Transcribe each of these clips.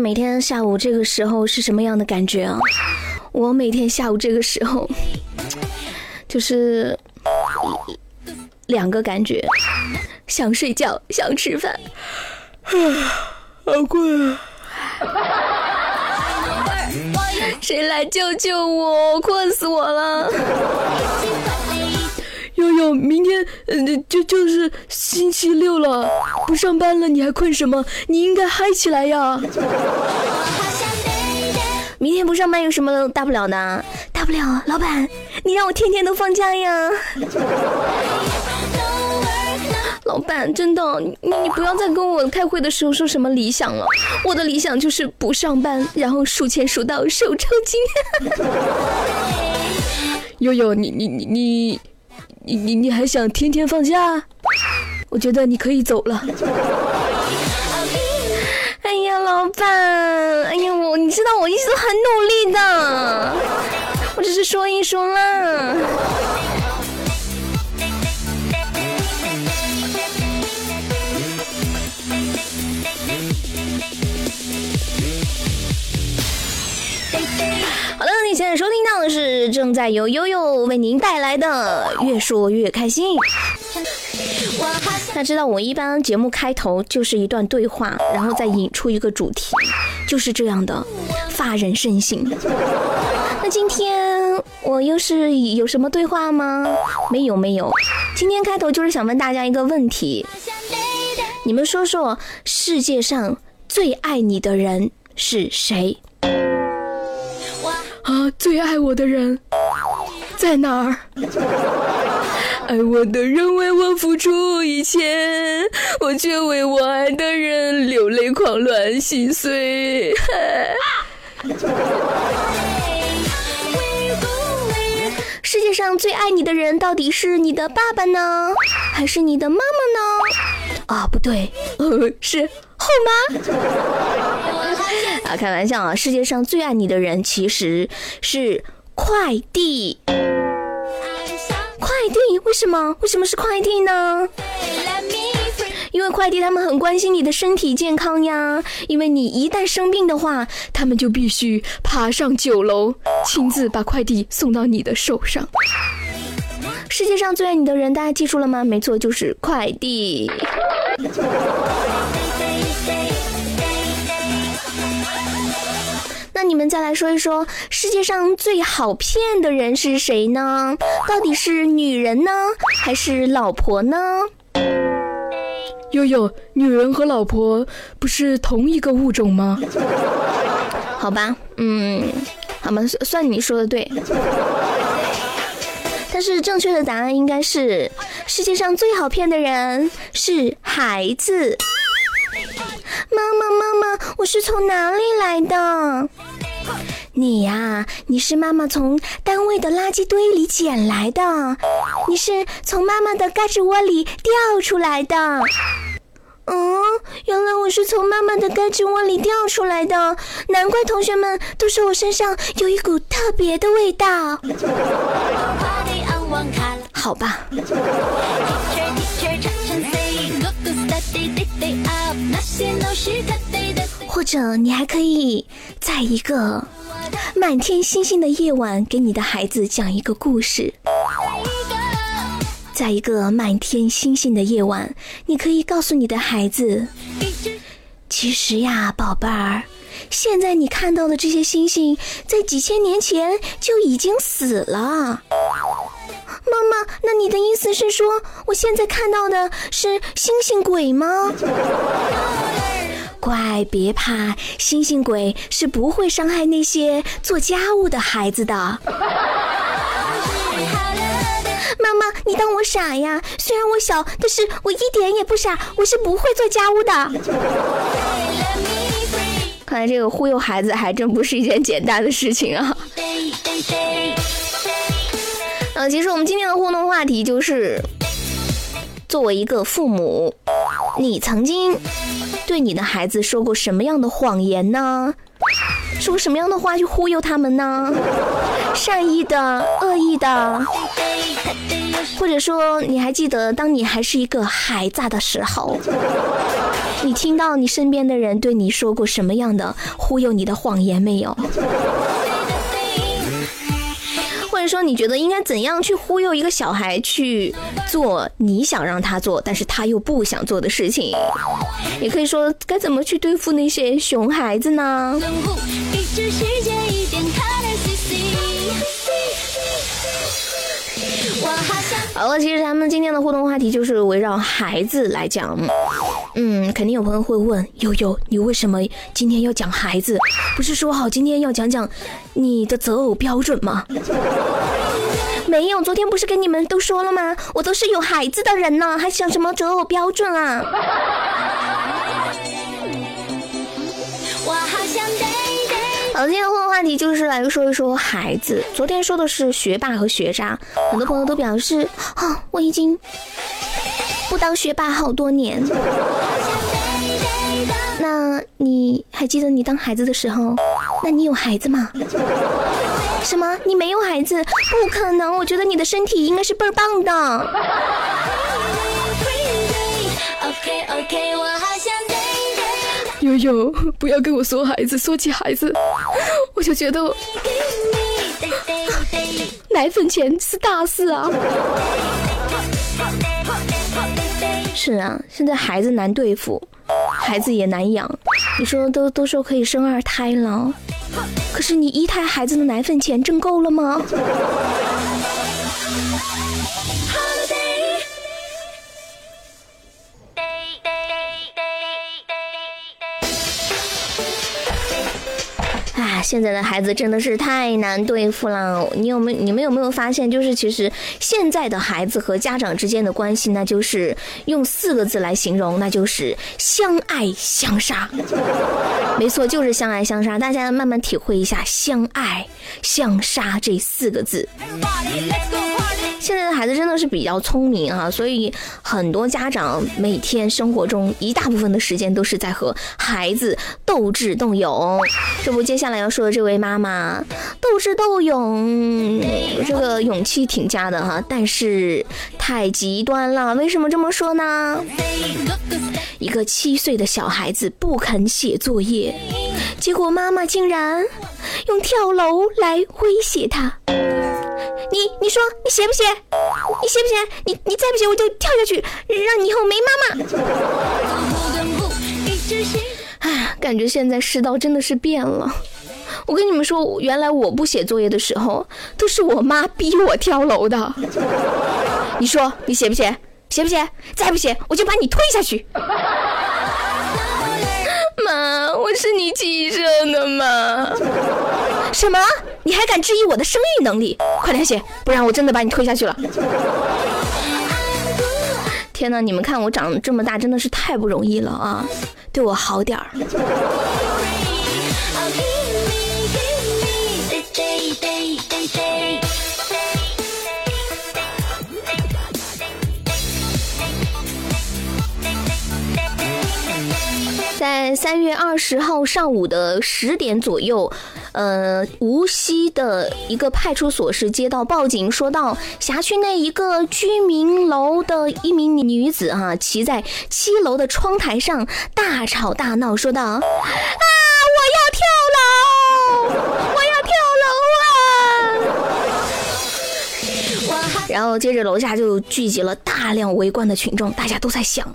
每天下午这个时候是什么样的感觉啊？我每天下午这个时候，就是两个感觉：想睡觉，想吃饭。好困啊！谁来救救？我困死我了！明天嗯，就就是星期六了，不上班了，你还困什么？你应该嗨起来呀！明天不上班有什么大不了的？大不了，老板，你让我天天都放假呀！老板，真的，你你不要再跟我开会的时候说什么理想了。我的理想就是不上班，然后数钱数到手抽筋。悠悠，你你你你你你你还想天天放假？我觉得你可以走了。哎呀，老板，哎呀，我你知道我一直都很努力的，我只是说一说啦。在收听到的是正在由悠悠为您带来的《越说越开心》。那知道我一般节目开头就是一段对话，然后再引出一个主题，就是这样的发人深省。那今天我又是有什么对话吗？没有没有，今天开头就是想问大家一个问题：你们说说世界上最爱你的人是谁？啊，最爱我的人在哪儿？爱我的人为我付出一切，我却为我爱的人流泪狂乱心碎。世界上最爱你的人到底是你的爸爸呢，还是你的妈妈呢？啊，不对，呃，是后妈。啊，开玩笑啊！世界上最爱你的人其实是快递。快递为什么？为什么是快递呢？因为快递他们很关心你的身体健康呀。因为你一旦生病的话，他们就必须爬上九楼，亲自把快递送到你的手上。世界上最爱你的人，大家记住了吗？没错，就是快递。那你们再来说一说，世界上最好骗的人是谁呢？到底是女人呢，还是老婆呢？悠悠，女人和老婆不是同一个物种吗？好吧，嗯，好吧，算算你说的对。但是正确的答案应该是，世界上最好骗的人是孩子。妈妈，妈妈，我是从哪里来的？你呀，你是妈妈从单位的垃圾堆里捡来的，你是从妈妈的嘎吱窝里掉出来的。嗯，原来我是从妈妈的嘎吱窝里掉出来的，难怪同学们都说我身上有一股特别的味道。好吧。或者你还可以在一个满天星星的夜晚，给你的孩子讲一个故事。在一个满天星星的夜晚，你可以告诉你的孩子：其实呀，宝贝儿，现在你看到的这些星星，在几千年前就已经死了。妈妈，那你的意思是说，我现在看到的是星星鬼吗？乖，别怕，星星鬼是不会伤害那些做家务的孩子的。妈妈，你当我傻呀？虽然我小，但是我一点也不傻，我是不会做家务的。看来这个忽悠孩子还真不是一件简单的事情啊。呃，其实我们今天的互动话题就是，作为一个父母，你曾经对你的孩子说过什么样的谎言呢？说什么样的话去忽悠他们呢？善意的、恶意的？或者说，你还记得当你还是一个孩子的时候，你听到你身边的人对你说过什么样的忽悠你的谎言没有？说，你觉得应该怎样去忽悠一个小孩去做你想让他做，但是他又不想做的事情？也可以说，该怎么去对付那些熊孩子呢？好了，其实咱们今天的互动话题就是围绕孩子来讲。嗯，肯定有朋友会问悠悠，你为什么今天要讲孩子？不是说好今天要讲讲你的择偶标准吗？没有，昨天不是跟你们都说了吗？我都是有孩子的人呢，还想什么择偶标准啊？好，今天的互动话题就是来说一说孩子。昨天说的是学霸和学渣，很多朋友都表示啊，我已经不当学霸好多年。那你还记得你当孩子的时候？那你有孩子吗？什么？你没有孩子？不可能！我觉得你的身体应该是倍儿棒的。悠悠，不要跟我说孩子，说起孩子，我就觉得奶粉钱是大事啊。是啊，现在孩子难对付，孩子也难养。你说都都说可以生二胎了，可是你一胎孩子的奶粉钱挣够了吗？现在的孩子真的是太难对付了。你有没你们有没有发现，就是其实现在的孩子和家长之间的关系，那就是用四个字来形容，那就是相爱相杀。没错，就是相爱相杀。大家慢慢体会一下“相爱相杀”这四个字。现在的孩子真的是比较聪明啊，所以很多家长每天生活中一大部分的时间都是在和孩子斗智斗勇。这不，接下来要说的这位妈妈，斗智斗勇，这个勇气挺佳的哈，但是太极端了。为什么这么说呢？一个七岁的小孩子不肯写作业，结果妈妈竟然用跳楼来威胁他。你你说你写不写？你写不写？你你再不写我就跳下去，让你以后没妈妈。哎，感觉现在世道真的是变了。我跟你们说，原来我不写作业的时候，都是我妈逼我跳楼的。你说你写不写？写不写？再不写我就把你推下去。妈，我是你亲生的吗？什么？你还敢质疑我的生育能力？快点写，不然我真的把你推下去了！天哪，你们看我长这么大，真的是太不容易了啊！对我好点儿。在三月二十号上午的十点左右，呃，无锡的一个派出所是接到报警，说到辖区内一个居民楼的一名女子哈，骑在七楼的窗台上大吵大闹，说道：“啊，我要跳楼，我要跳楼啊！”然后接着楼下就聚集了大量围观的群众，大家都在想。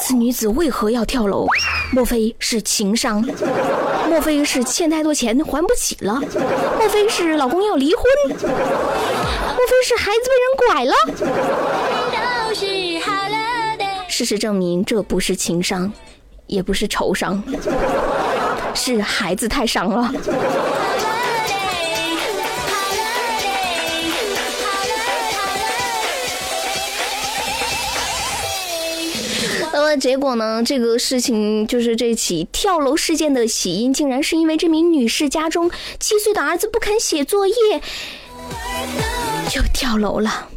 此女子为何要跳楼？莫非是情伤？莫非是欠太多钱还不起了？莫非是老公要离婚？莫非是孩子被人拐了？事实证明，这不是情伤，也不是仇伤，是孩子太伤了。结果呢？这个事情就是这起跳楼事件的起因，竟然是因为这名女士家中七岁的儿子不肯写作业，就跳楼了。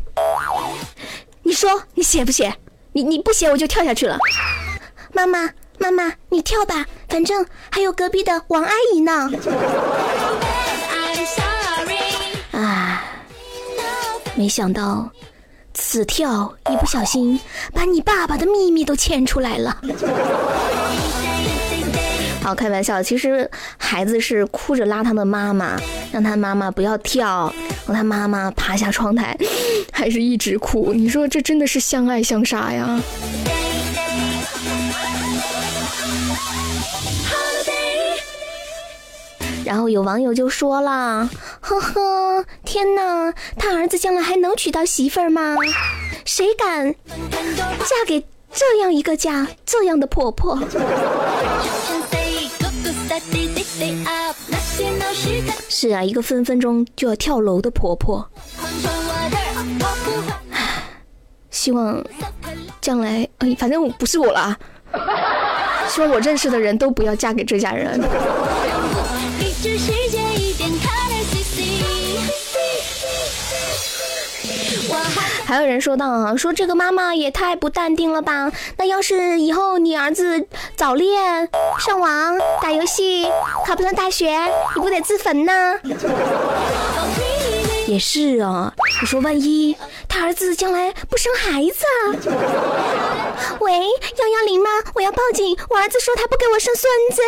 你说你写不写？你你不写我就跳下去了。妈妈妈妈，你跳吧，反正还有隔壁的王阿姨呢。啊，没想到。此跳一不小心把你爸爸的秘密都牵出来了。好，开玩笑，其实孩子是哭着拉他的妈妈，让他妈妈不要跳，让他妈妈爬下窗台，还是一直哭。你说这真的是相爱相杀呀？然后有网友就说了：“呵呵，天哪，他儿子将来还能娶到媳妇儿吗？谁敢嫁给这样一个家这样的婆婆？”是啊，一个分分钟就要跳楼的婆婆。希望将来，哎，反正不是我了。希望我认识的人都不要嫁给这家人。还有人说到啊，说这个妈妈也太不淡定了吧？那要是以后你儿子早恋、上网、打游戏，考不上大学，你不得自焚呢？也是啊，你说万一他儿子将来不生孩子？喂，幺幺零吗？我要报警，我儿子说他不给我生孙子。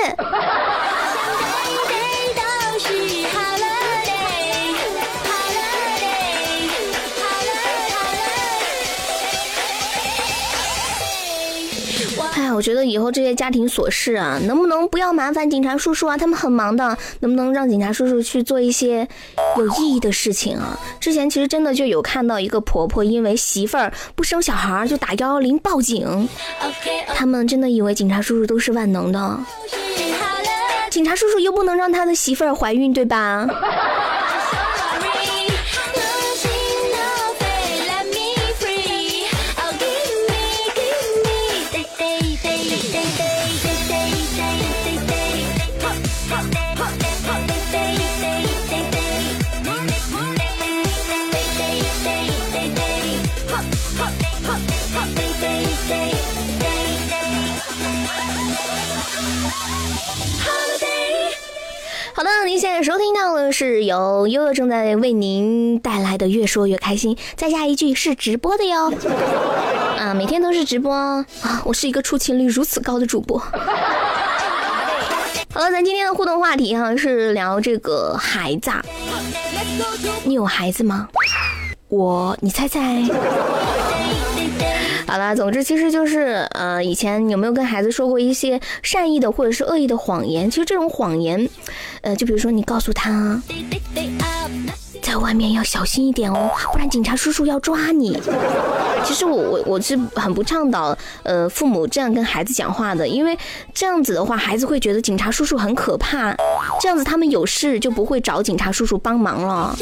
我觉得以后这些家庭琐事啊，能不能不要麻烦警察叔叔啊？他们很忙的，能不能让警察叔叔去做一些有意义的事情啊？之前其实真的就有看到一个婆婆因为媳妇儿不生小孩就打幺幺零报警，他们真的以为警察叔叔都是万能的，警察叔叔又不能让他的媳妇儿怀孕，对吧？好的，您现在收听到的是由悠悠正在为您带来的《越说越开心》，再加一句是直播的哟。啊，每天都是直播啊！我是一个出勤率如此高的主播。好了，咱今天的互动话题哈是聊这个孩子，你有孩子吗？我，你猜猜。好了，总之其实就是，呃，以前有没有跟孩子说过一些善意的或者是恶意的谎言？其实这种谎言，呃，就比如说你告诉他。在外面要小心一点哦，不然警察叔叔要抓你。其实我我我是很不倡导，呃，父母这样跟孩子讲话的，因为这样子的话，孩子会觉得警察叔叔很可怕，这样子他们有事就不会找警察叔叔帮忙了。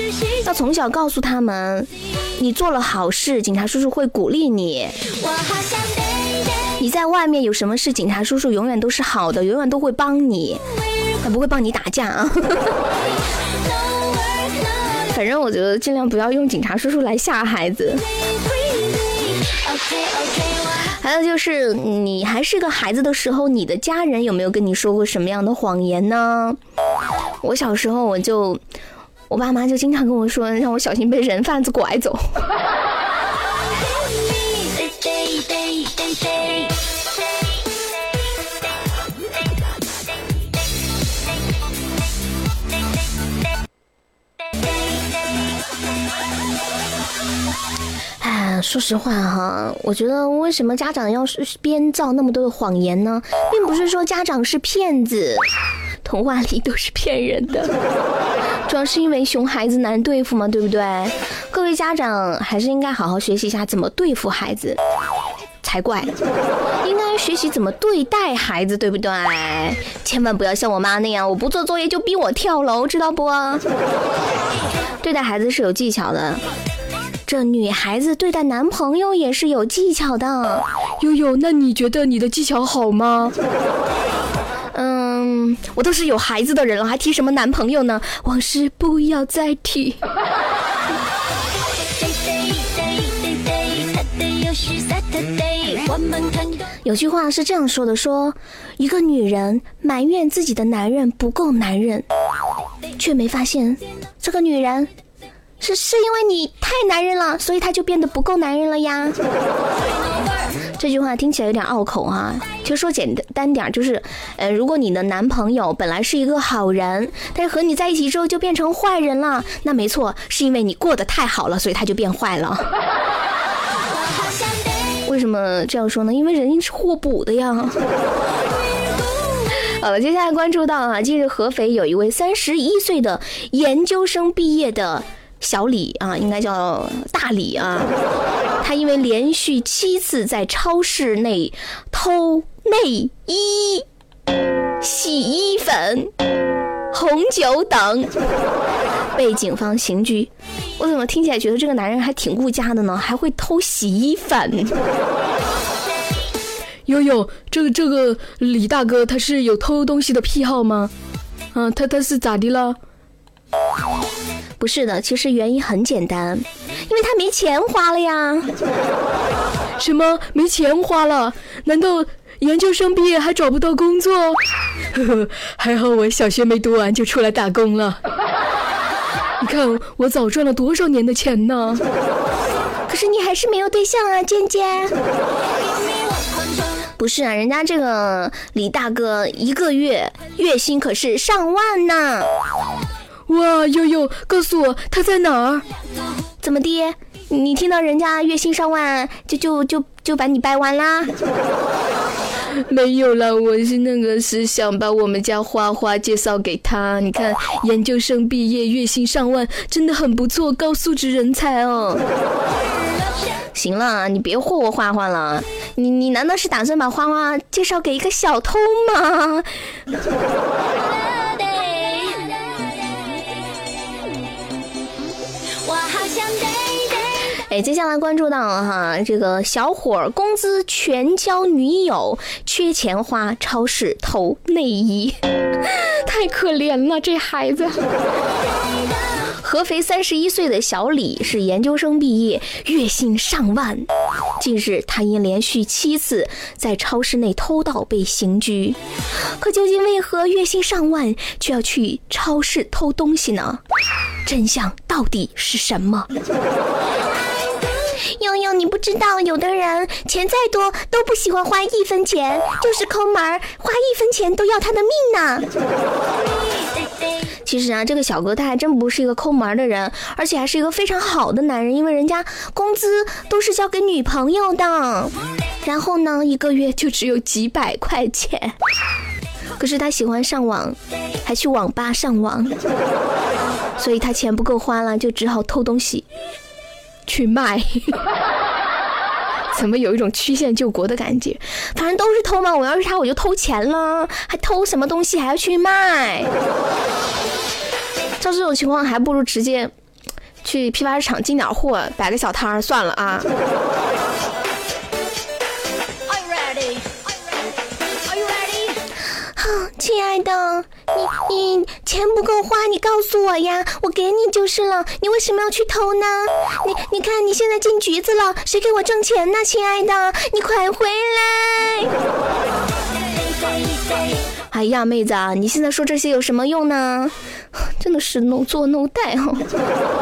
要从小告诉他们，你做了好事，警察叔叔会鼓励你。你在外面有什么事，警察叔叔永远都是好的，永远都会帮你，他不会帮你打架啊。反正我觉得尽量不要用警察叔叔来吓孩子。还有就是，你还是个孩子的时候，你的家人有没有跟你说过什么样的谎言呢？我小时候，我就我爸妈就经常跟我说，让我小心被人贩子拐走。哎，说实话哈，我觉得为什么家长要是编造那么多的谎言呢？并不是说家长是骗子，童话里都是骗人的，主要是因为熊孩子难对付嘛，对不对？各位家长还是应该好好学习一下怎么对付孩子才怪，应该学习怎么对待孩子，对不对？千万不要像我妈那样，我不做作业就逼我跳楼，知道不？对待孩子是有技巧的。这女孩子对待男朋友也是有技巧的，悠悠，那你觉得你的技巧好吗？嗯，我都是有孩子的人了，还提什么男朋友呢？往事不要再提。有句话是这样说的：说一个女人埋怨自己的男人不够男人，却没发现这个女人。是是因为你太男人了，所以他就变得不够男人了呀。这句话听起来有点拗口啊，就说简单点，就是，呃，如果你的男朋友本来是一个好人，但是和你在一起之后就变成坏人了，那没错，是因为你过得太好了，所以他就变坏了。为什么这样说呢？因为人是互补的呀。好了，接下来关注到啊，近日合肥有一位三十一岁的研究生毕业的。小李啊，应该叫大李啊，他因为连续七次在超市内偷内衣、洗衣粉、红酒等，被警方刑拘。我怎么听起来觉得这个男人还挺顾家的呢？还会偷洗衣粉？悠悠，这个这个李大哥他是有偷东西的癖好吗？啊，他他是咋的了？不是的，其实原因很简单，因为他没钱花了呀。什么没钱花了？难道研究生毕业还找不到工作？呵呵，还好我小学没读完就出来打工了。你看我早赚了多少年的钱呢？可是你还是没有对象啊，尖尖。不是啊，人家这个李大哥一个月月薪可是上万呢。哇，悠悠，告诉我他在哪儿？怎么的？你听到人家月薪上万，就就就就把你掰弯啦？没有了，我是那个是想把我们家花花介绍给他。你看，研究生毕业，月薪上万，真的很不错，高素质人才哦。行了，你别霍霍花花了。你你难道是打算把花花介绍给一个小偷吗？我好想对对哎，接下来关注到哈，这个小伙工资全交女友，缺钱花，超市偷内衣，太可怜了，这孩子。合肥三十一岁的小李是研究生毕业，月薪上万。近日，他因连续七次在超市内偷盗被刑拘。可究竟为何月薪上万却要去超市偷东西呢？真相到底是什么？悠悠，你不知道，有的人钱再多都不喜欢花一分钱，就是抠门儿，花一分钱都要他的命呢。其实啊，这个小哥他还真不是一个抠门的人，而且还是一个非常好的男人，因为人家工资都是交给女朋友的，然后呢，一个月就只有几百块钱。可是他喜欢上网，还去网吧上网，所以他钱不够花了，就只好偷东西。去卖，怎么有一种曲线救国的感觉？反正都是偷嘛，我要是他我就偷钱了，还偷什么东西还要去卖？照这种情况，还不如直接去批发市场进点货，摆个小摊儿算了啊。亲爱的，你你钱不够花，你告诉我呀，我给你就是了。你为什么要去偷呢？你你看你现在进局子了，谁给我挣钱呢？亲爱的，你快回来！哎呀，妹子啊，你现在说这些有什么用呢？真的是 no 做 no 带哈。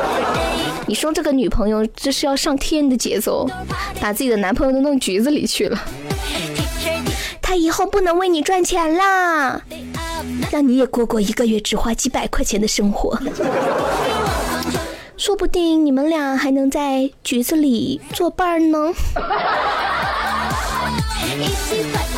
你说这个女朋友这是要上天的节奏，把自己的男朋友都弄局子里去了。他以后不能为你赚钱啦，让你也过过一个月只花几百块钱的生活，说不定你们俩还能在局子里作伴呢。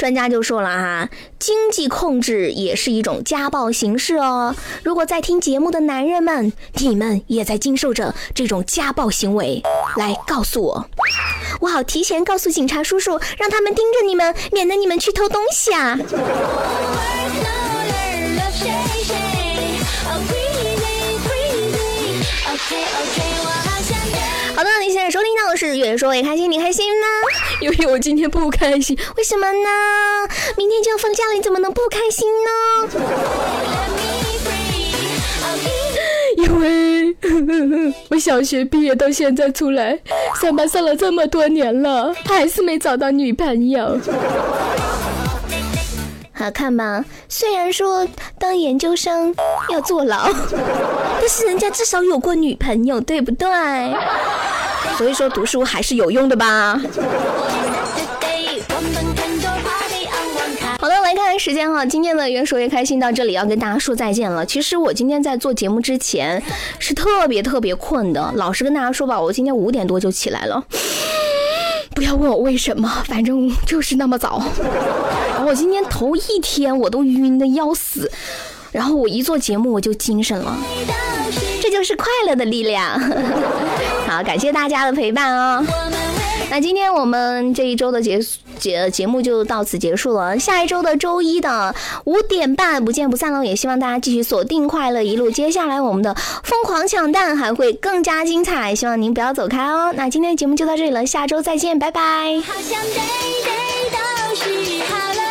专家就说了哈，经济控制也是一种家暴形式哦。如果在听节目的男人们，你们也在经受着这种家暴行为，来告诉我，我好提前告诉警察叔叔，让他们盯着你们，免得你们去偷东西啊。好的，你现在收听到的是《越说越开心》，你开心吗？因为我今天不开心，为什么呢？明天就要放假了，你怎么能不开心呢？因为 我小学毕业到现在出来上班上了这么多年了，还是没找到女朋友。好看吧？虽然说当研究生要坐牢，但是人家至少有过女朋友，对不对？所以说读书还是有用的吧。好的，来看看时间哈，今天的越说越开心到这里要跟大家说再见了。其实我今天在做节目之前是特别特别困的，老实跟大家说吧，我今天五点多就起来了。不要问我为什么，反正就是那么早。然后我今天头一天我都晕的要死，然后我一做节目我就精神了，这就是快乐的力量。好，感谢大家的陪伴哦。那今天我们这一周的节节节目就到此结束了，下一周的周一的五点半不见不散喽！也希望大家继续锁定快乐一路，接下来我们的疯狂抢蛋还会更加精彩，希望您不要走开哦。那今天节目就到这里了，下周再见，拜拜。好像 day day 都是好